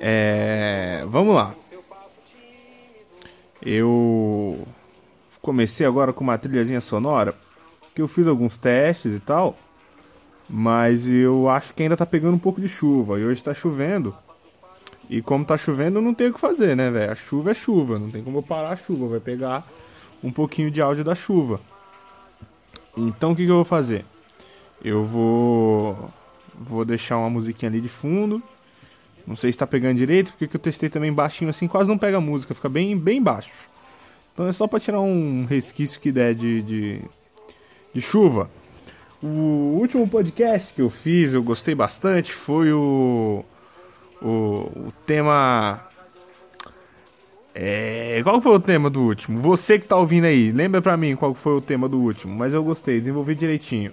É, vamos lá. Eu comecei agora com uma trilhazinha sonora, que eu fiz alguns testes e tal, mas eu acho que ainda tá pegando um pouco de chuva. E hoje tá chovendo. E como tá chovendo, não tem o que fazer, né, velho? A chuva é chuva, não tem como eu parar a chuva, vai pegar um pouquinho de áudio da chuva. Então o que, que eu vou fazer? Eu vou vou deixar uma musiquinha ali de fundo. Não sei se tá pegando direito, porque eu testei também baixinho assim, quase não pega música, fica bem, bem baixo. Então é só para tirar um resquício que der de, de, de chuva. O último podcast que eu fiz, eu gostei bastante, foi o o, o tema. É, qual foi o tema do último? Você que tá ouvindo aí, lembra pra mim qual foi o tema do último, mas eu gostei, desenvolvi direitinho.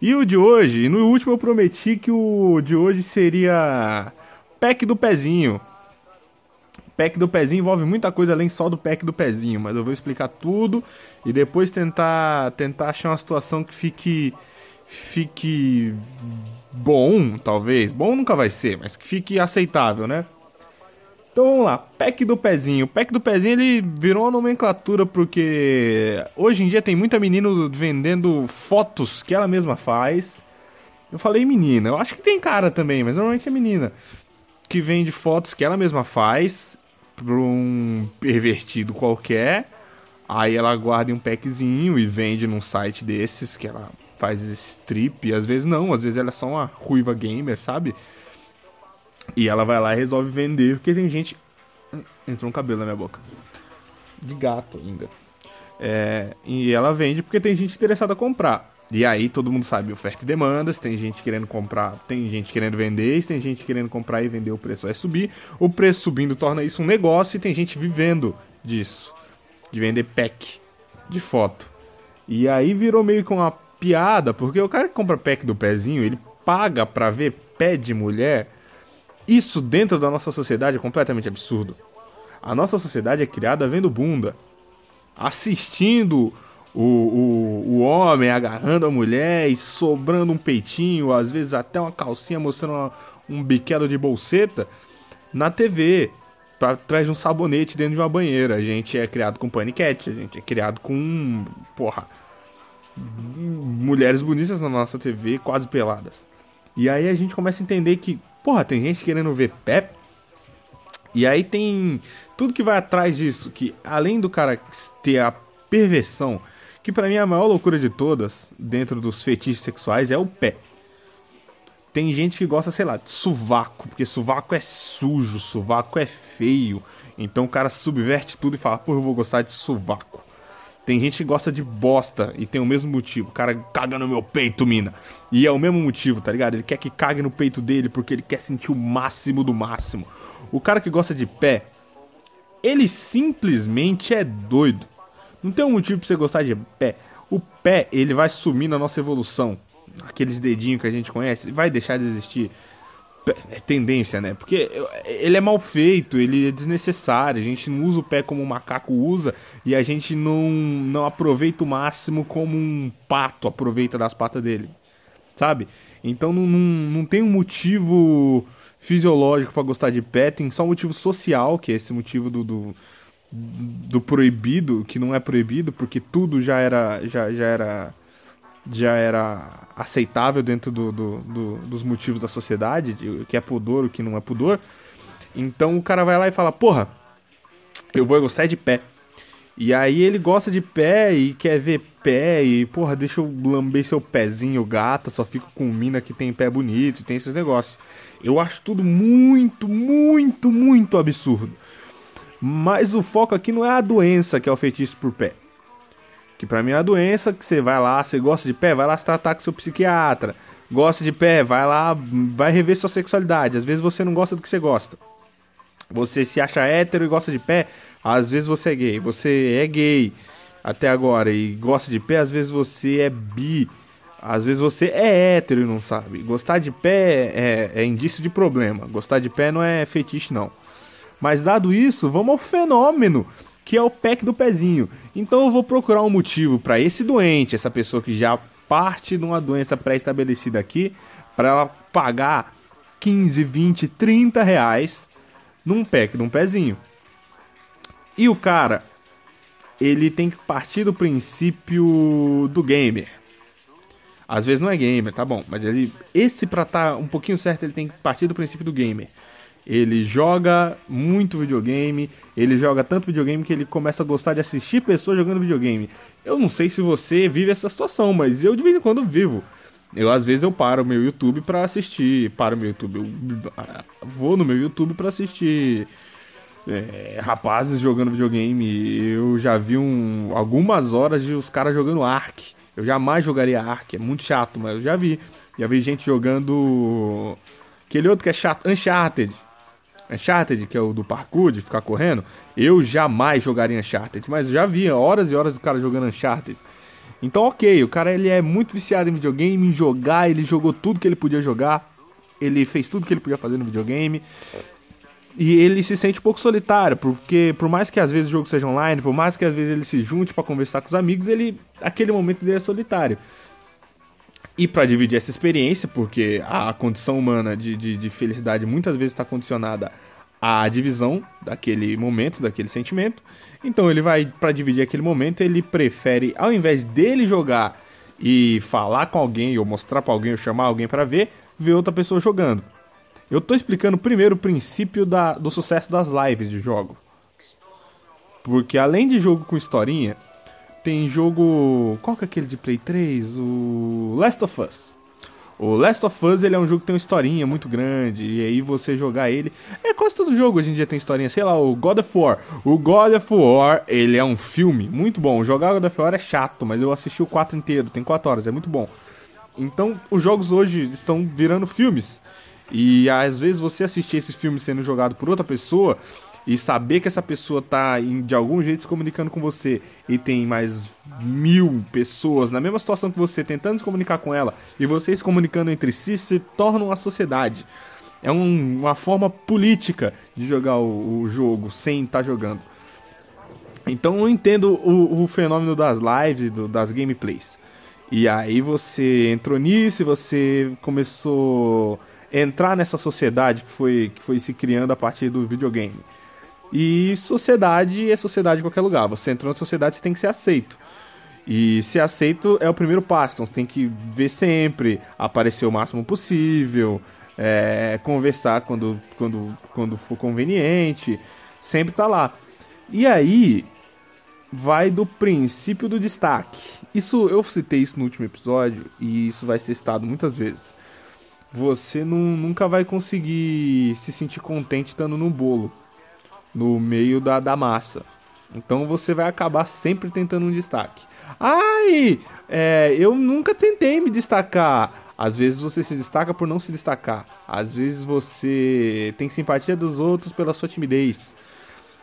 E o de hoje, no último eu prometi que o de hoje seria pack do pezinho. Pack do pezinho envolve muita coisa além só do pack do pezinho, mas eu vou explicar tudo e depois tentar tentar achar uma situação que fique fique bom, talvez. Bom nunca vai ser, mas que fique aceitável, né? Então vamos lá, pack do pezinho. O pack do pezinho ele virou uma nomenclatura porque hoje em dia tem muita menina vendendo fotos que ela mesma faz. Eu falei menina, eu acho que tem cara também, mas normalmente é menina. Que vende fotos que ela mesma faz para um pervertido qualquer. Aí ela guarda em um packzinho e vende num site desses que ela faz strip, às vezes não, às vezes ela é só uma ruiva gamer, sabe? E ela vai lá e resolve vender, porque tem gente. Entrou um cabelo na minha boca. De gato ainda. É, e ela vende porque tem gente interessada a comprar. E aí todo mundo sabe oferta e demanda, se tem gente querendo comprar, tem gente querendo vender, se tem gente querendo comprar e vender, o preço vai subir. O preço subindo torna isso um negócio e tem gente vivendo disso. De vender pack de foto. E aí virou meio que uma piada, porque o cara que compra pack do pezinho, ele paga pra ver pé de mulher. Isso dentro da nossa sociedade é completamente absurdo. A nossa sociedade é criada vendo bunda, assistindo o, o, o homem agarrando a mulher e sobrando um peitinho, às vezes até uma calcinha mostrando uma, um biquelo de bolseta na TV, pra trás de um sabonete dentro de uma banheira. A gente é criado com paniquete, a gente é criado com. Porra mulheres bonitas na nossa TV, quase peladas. E aí a gente começa a entender que, porra, tem gente querendo ver pé. E aí tem tudo que vai atrás disso, que além do cara ter a perversão, que para mim é a maior loucura de todas, dentro dos fetiches sexuais, é o pé. Tem gente que gosta, sei lá, de sovaco, porque sovaco é sujo, sovaco é feio. Então o cara subverte tudo e fala, pô, eu vou gostar de sovaco. Tem gente que gosta de bosta e tem o mesmo motivo. O cara caga no meu peito, mina. E é o mesmo motivo, tá ligado? Ele quer que cague no peito dele porque ele quer sentir o máximo do máximo. O cara que gosta de pé, ele simplesmente é doido. Não tem um motivo pra você gostar de pé. O pé, ele vai sumir na nossa evolução. Aqueles dedinhos que a gente conhece, vai deixar de existir é tendência, né? Porque ele é mal feito, ele é desnecessário, a gente não usa o pé como o macaco usa e a gente não, não aproveita o máximo como um pato aproveita das patas dele, sabe? Então não, não, não tem um motivo fisiológico para gostar de pé, tem só um motivo social, que é esse motivo do, do, do proibido, que não é proibido, porque tudo já era, já, já era já era aceitável dentro do, do, do, dos motivos da sociedade, de, o que é pudor, o que não é pudor. Então o cara vai lá e fala, porra, eu vou gostar de pé. E aí ele gosta de pé e quer ver pé e, porra, deixa eu lamber seu pezinho, gata, só fico com mina que tem pé bonito, tem esses negócios. Eu acho tudo muito, muito, muito absurdo. Mas o foco aqui não é a doença que é o feitiço por pé. Que pra mim é uma doença que você vai lá, você gosta de pé, vai lá se tratar com seu psiquiatra. Gosta de pé, vai lá, vai rever sua sexualidade. Às vezes você não gosta do que você gosta. Você se acha hétero e gosta de pé, às vezes você é gay. Você é gay até agora e gosta de pé, às vezes você é bi. Às vezes você é hétero e não sabe. Gostar de pé é, é indício de problema. Gostar de pé não é fetiche, não. Mas dado isso, vamos ao fenômeno que é o pack do pezinho. Então eu vou procurar um motivo para esse doente, essa pessoa que já parte de uma doença pré-estabelecida aqui, para ela pagar 15, 20, 30 reais num pack, num pezinho. E o cara, ele tem que partir do princípio do gamer. Às vezes não é gamer, tá bom, mas ele esse para estar tá um pouquinho certo, ele tem que partir do princípio do gamer. Ele joga muito videogame, ele joga tanto videogame que ele começa a gostar de assistir pessoas jogando videogame. Eu não sei se você vive essa situação, mas eu de vez em quando vivo. Eu às vezes eu paro o meu YouTube para assistir, paro meu YouTube, eu vou no meu YouTube para assistir é, rapazes jogando videogame. Eu já vi um, algumas horas de os caras jogando Ark. Eu jamais jogaria Ark, é muito chato, mas eu já vi. Já vi gente jogando aquele outro que é chato, Uncharted. Uncharted, que é o do parkour, de ficar correndo. Eu jamais jogaria Uncharted, mas eu já vi horas e horas do cara jogando Uncharted. Então, ok, o cara ele é muito viciado em videogame, em jogar, ele jogou tudo que ele podia jogar, ele fez tudo que ele podia fazer no videogame. E ele se sente um pouco solitário, porque por mais que às vezes o jogo seja online, por mais que às vezes ele se junte para conversar com os amigos, ele aquele momento dele é solitário. E para dividir essa experiência, porque a condição humana de, de, de felicidade muitas vezes está condicionada à divisão daquele momento, daquele sentimento. Então ele vai para dividir aquele momento, ele prefere, ao invés dele jogar e falar com alguém, ou mostrar para alguém, ou chamar alguém para ver, ver outra pessoa jogando. Eu tô explicando primeiro o princípio da, do sucesso das lives de jogo. Porque além de jogo com historinha, tem jogo. Qual que é aquele de Play 3? O Last of Us. O Last of Us ele é um jogo que tem uma historinha muito grande, e aí você jogar ele. É quase todo jogo hoje em dia tem historinha, sei lá, o God of War. O God of War, ele é um filme muito bom. Jogar God of War é chato, mas eu assisti o 4 inteiro, tem 4 horas, é muito bom. Então, os jogos hoje estão virando filmes. E às vezes você assistir esse filme sendo jogado por outra pessoa e saber que essa pessoa tá de algum jeito se comunicando com você e tem mais mil pessoas na mesma situação que você tentando se comunicar com ela e vocês se comunicando entre si se torna uma sociedade. É um, uma forma política de jogar o, o jogo sem estar tá jogando. Então eu entendo o, o fenômeno das lives do, das gameplays. E aí você entrou nisso você começou a entrar nessa sociedade que foi, que foi se criando a partir do videogame. E sociedade é sociedade em qualquer lugar. Você entrou na sociedade, você tem que ser aceito. E ser aceito é o primeiro passo. Então você tem que ver sempre, aparecer o máximo possível, é, conversar quando, quando, quando for conveniente. Sempre tá lá. E aí vai do princípio do destaque. Isso eu citei isso no último episódio e isso vai ser citado muitas vezes. Você não, nunca vai conseguir se sentir contente estando no bolo no meio da, da massa. Então você vai acabar sempre tentando um destaque. Ai, é, eu nunca tentei me destacar. Às vezes você se destaca por não se destacar. Às vezes você tem simpatia dos outros pela sua timidez.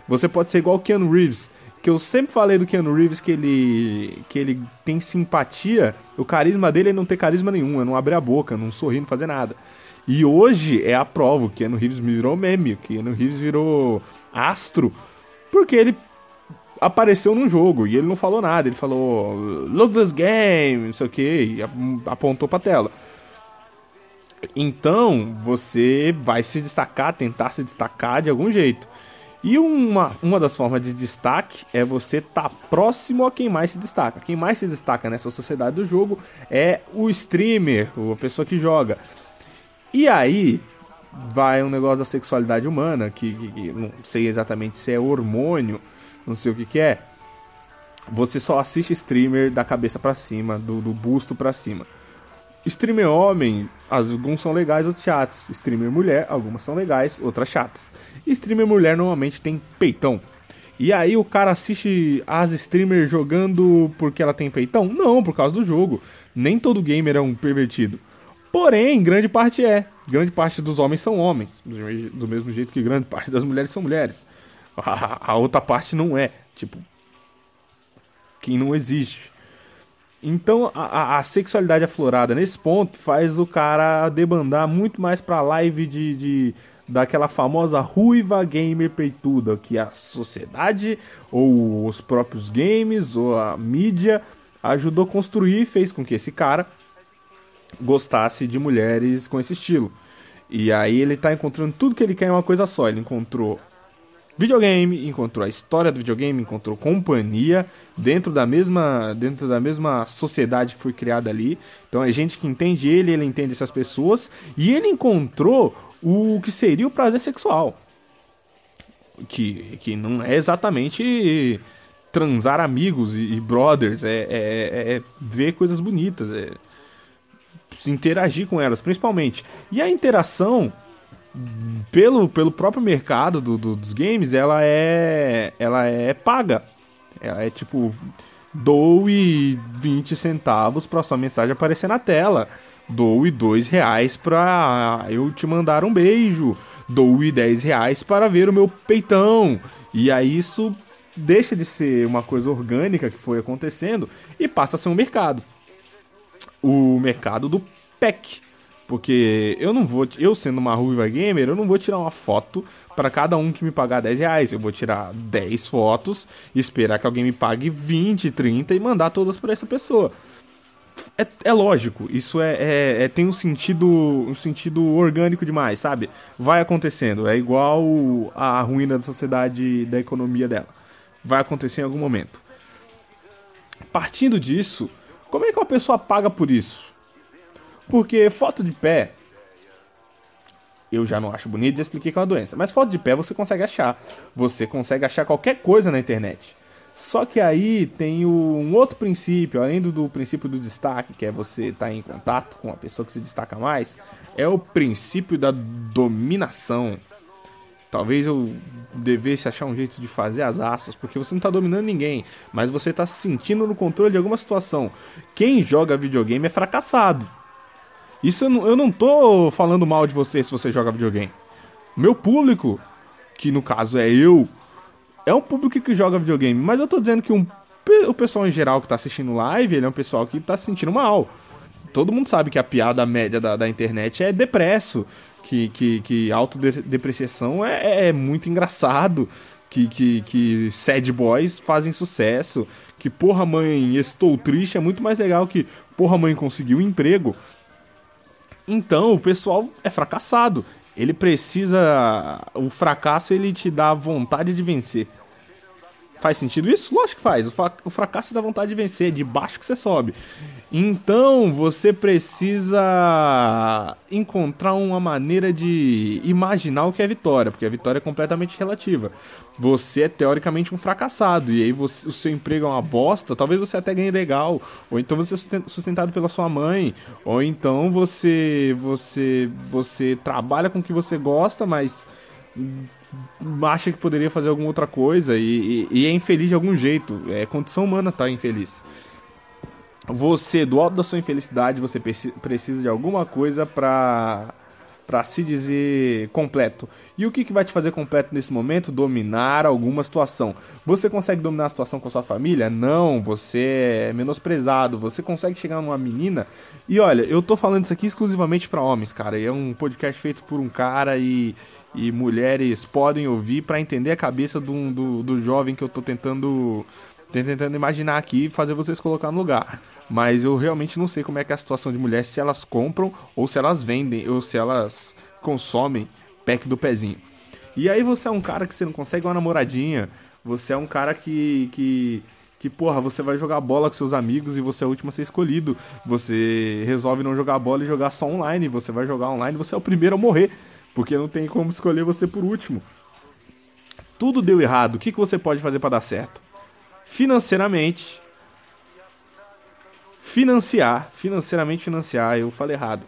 Você pode ser igual o Keanu Reeves, que eu sempre falei do Keanu Reeves que ele que ele tem simpatia, o carisma dele é não ter carisma nenhum, é não abrir a boca, não sorrir, não fazer nada. E hoje é a prova, o Keanu Reeves virou meme, o Keanu Reeves virou astro, porque ele apareceu num jogo e ele não falou nada. Ele falou, look this game, não sei o que, e apontou pra tela. Então, você vai se destacar, tentar se destacar de algum jeito. E uma, uma das formas de destaque é você estar tá próximo a quem mais se destaca. Quem mais se destaca nessa sociedade do jogo é o streamer, a pessoa que joga. E aí, vai um negócio da sexualidade humana, que, que, que, não sei exatamente se é hormônio, não sei o que, que é. Você só assiste streamer da cabeça para cima, do, do busto para cima. Streamer homem, alguns são legais, outros chatos. Streamer mulher, algumas são legais, outras chatas. Streamer mulher normalmente tem peitão. E aí o cara assiste as streamers jogando porque ela tem peitão? Não, por causa do jogo. Nem todo gamer é um pervertido. Porém, grande parte é. Grande parte dos homens são homens, do mesmo jeito que grande parte das mulheres são mulheres. A, a outra parte não é, tipo, quem não existe. Então, a, a, sexualidade aflorada nesse ponto faz o cara debandar muito mais pra live de, de daquela famosa ruiva gamer peituda que a sociedade ou os próprios games ou a mídia ajudou a construir e fez com que esse cara gostasse de mulheres com esse estilo. E aí ele tá encontrando tudo que ele quer em uma coisa só. Ele encontrou videogame, encontrou a história do videogame, encontrou companhia dentro da mesma dentro da mesma sociedade que foi criada ali. Então é gente que entende ele, ele entende essas pessoas e ele encontrou o que seria o prazer sexual. Que, que não é exatamente transar amigos e, e brothers, é, é, é, é, ver coisas bonitas, é interagir com elas, principalmente. E a interação pelo, pelo próprio mercado do, do, dos games, ela é ela é paga. Ela é tipo doe 20 centavos para sua mensagem aparecer na tela. Doe 2 reais para eu te mandar um beijo. Doe 10 reais para ver o meu peitão. E aí isso deixa de ser uma coisa orgânica que foi acontecendo e passa a ser um mercado. O mercado do pack. Porque eu não vou, eu sendo uma ruiva gamer, eu não vou tirar uma foto para cada um que me pagar 10 reais. Eu vou tirar 10 fotos, esperar que alguém me pague 20, 30 e mandar todas para essa pessoa. É, é, lógico, isso é, é, é, tem um sentido um sentido orgânico demais, sabe? Vai acontecendo, é igual a ruína da sociedade, da economia dela. Vai acontecer em algum momento. Partindo disso, como é que uma pessoa paga por isso? Porque foto de pé, eu já não acho bonito, já expliquei que é uma doença. Mas foto de pé você consegue achar. Você consegue achar qualquer coisa na internet. Só que aí tem um outro princípio, além do, do princípio do destaque, que é você estar tá em contato com a pessoa que se destaca mais, é o princípio da dominação. Talvez eu devesse achar um jeito de fazer as asas, porque você não está dominando ninguém, mas você está se sentindo no controle de alguma situação. Quem joga videogame é fracassado. Isso eu não, eu não tô falando mal de você se você joga videogame. Meu público, que no caso é eu, é um público que joga videogame, mas eu tô dizendo que um, o pessoal em geral que tá assistindo live, ele é um pessoal que tá se sentindo mal. Todo mundo sabe que a piada média da, da internet é depresso, que, que, que autodepreciação é, é, é muito engraçado, que, que, que sad boys fazem sucesso, que porra mãe, estou triste é muito mais legal que porra mãe conseguiu um emprego. Então o pessoal é fracassado. Ele precisa. O fracasso ele te dá vontade de vencer. Faz sentido isso? Lógico que faz. O fracasso dá vontade de vencer, de baixo que você sobe. Então você precisa encontrar uma maneira de imaginar o que é vitória, porque a vitória é completamente relativa. Você é teoricamente um fracassado, e aí você, o seu emprego é uma bosta, talvez você até ganhe legal, ou então você é sustentado pela sua mãe, ou então você você você trabalha com o que você gosta, mas acha que poderia fazer alguma outra coisa e, e, e é infeliz de algum jeito. É condição humana tá infeliz você, do alto da sua infelicidade, você precisa de alguma coisa pra, pra se dizer completo. E o que, que vai te fazer completo nesse momento? Dominar alguma situação. Você consegue dominar a situação com a sua família? Não, você é menosprezado. Você consegue chegar numa menina. E olha, eu tô falando isso aqui exclusivamente para homens, cara. E é um podcast feito por um cara e, e mulheres podem ouvir para entender a cabeça do, do, do jovem que eu tô tentando tentando imaginar aqui e fazer vocês colocar no lugar. Mas eu realmente não sei como é que é a situação de mulheres, se elas compram ou se elas vendem ou se elas consomem pack do pezinho. E aí você é um cara que você não consegue uma namoradinha, você é um cara que que que porra, você vai jogar bola com seus amigos e você é o último a ser escolhido. Você resolve não jogar bola e jogar só online, você vai jogar online, você é o primeiro a morrer, porque não tem como escolher você por último. Tudo deu errado. O que, que você pode fazer para dar certo? Financeiramente financiar, financeiramente financiar, eu falei errado.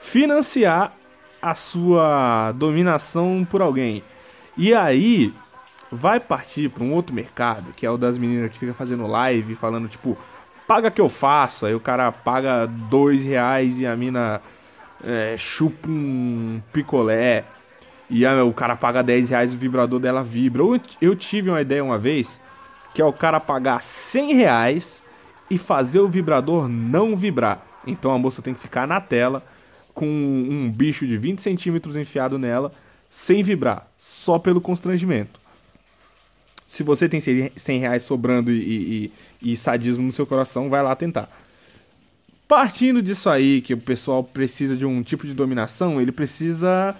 Financiar a sua dominação por alguém. E aí vai partir para um outro mercado, que é o das meninas que fica fazendo live, falando tipo, paga que eu faço. Aí o cara paga dois reais e a mina é, chupa um picolé. E aí, o cara paga 10 reais o vibrador dela vibra. Eu, eu tive uma ideia uma vez que é o cara pagar 100 reais e fazer o vibrador não vibrar. Então a moça tem que ficar na tela com um bicho de 20 centímetros enfiado nela, sem vibrar, só pelo constrangimento. Se você tem 100 reais sobrando e, e, e sadismo no seu coração, vai lá tentar. Partindo disso aí, que o pessoal precisa de um tipo de dominação, ele precisa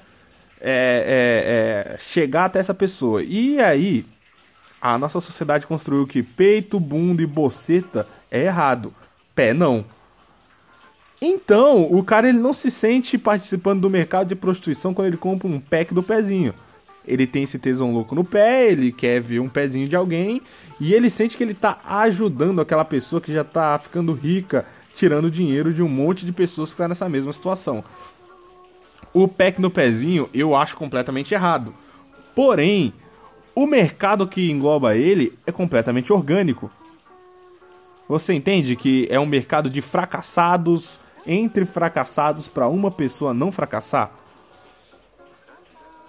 é, é, é, chegar até essa pessoa. E aí, a nossa sociedade construiu que peito, bunda e boceta é errado. Pé não. Então, o cara ele não se sente participando do mercado de prostituição quando ele compra um pack do pezinho. Ele tem esse tesão louco no pé, ele quer ver um pezinho de alguém e ele sente que ele tá ajudando aquela pessoa que já tá ficando rica, tirando dinheiro de um monte de pessoas que tá nessa mesma situação. O pack no pezinho eu acho completamente errado. Porém, o mercado que engloba ele é completamente orgânico. Você entende que é um mercado de fracassados entre fracassados para uma pessoa não fracassar?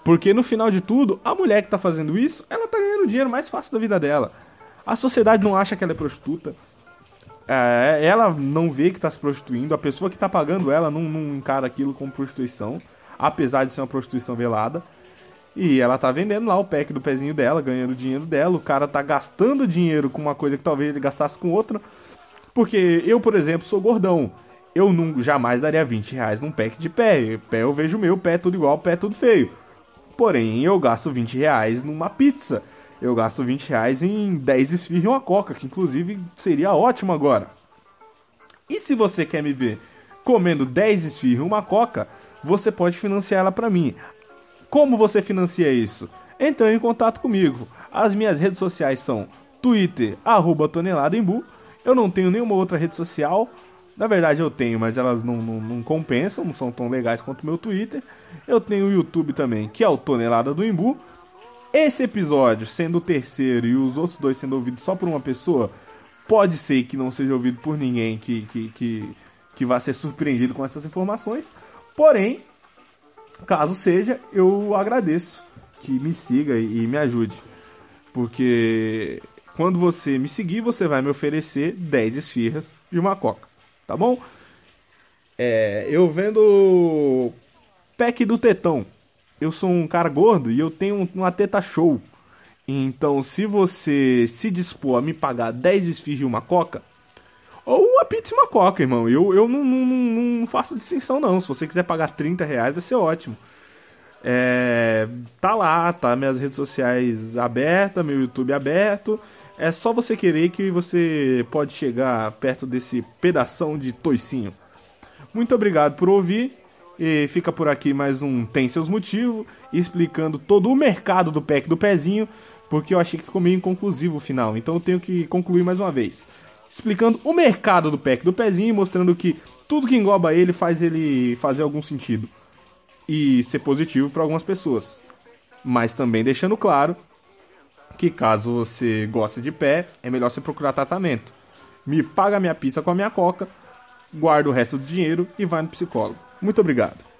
Porque no final de tudo, a mulher que está fazendo isso, ela está ganhando o dinheiro mais fácil da vida dela. A sociedade não acha que ela é prostituta. É, ela não vê que está se prostituindo. A pessoa que está pagando ela não, não encara aquilo como prostituição. Apesar de ser uma prostituição velada. E ela tá vendendo lá o pack do pezinho dela, ganhando dinheiro dela. O cara tá gastando dinheiro com uma coisa que talvez ele gastasse com outra. Porque eu, por exemplo, sou gordão. Eu não, jamais daria 20 reais num pack de pé. Pé eu vejo meu, pé tudo igual, pé tudo feio. Porém, eu gasto 20 reais numa pizza. Eu gasto 20 reais em 10 esfirras e uma coca, que inclusive seria ótimo agora. E se você quer me ver comendo 10 esfirras e uma coca, você pode financiar ela para mim. Como você financia isso? Entrando em contato comigo. As minhas redes sociais são Twitter, arroba. Eu não tenho nenhuma outra rede social. Na verdade eu tenho, mas elas não, não, não compensam, não são tão legais quanto o meu Twitter. Eu tenho o YouTube também, que é o Tonelada do Embu. Esse episódio, sendo o terceiro e os outros dois sendo ouvidos só por uma pessoa, pode ser que não seja ouvido por ninguém que, que, que, que vá ser surpreendido com essas informações. Porém, Caso seja, eu agradeço que me siga e me ajude. Porque quando você me seguir, você vai me oferecer 10 esfirras e uma coca. Tá bom? É, eu vendo pack do tetão. Eu sou um cara gordo e eu tenho uma teta show. Então, se você se dispor a me pagar 10 esfirras e uma coca, ou uma pizza e uma coca, irmão. Eu, eu não, não, não, faço distinção, não. Se você quiser pagar 30 reais, vai ser ótimo. É, tá lá, tá minhas redes sociais abertas, meu YouTube aberto. É só você querer que você pode chegar perto desse pedação de toicinho. Muito obrigado por ouvir. E fica por aqui mais um Tem Seus Motivos, explicando todo o mercado do pack do pezinho, porque eu achei que ficou meio inconclusivo o final, então eu tenho que concluir mais uma vez explicando o mercado do pack do pezinho e mostrando que tudo que engloba ele faz ele fazer algum sentido e ser positivo para algumas pessoas. Mas também deixando claro que caso você goste de pé, é melhor você procurar tratamento. Me paga minha pizza com a minha coca, guarda o resto do dinheiro e vai no psicólogo. Muito obrigado.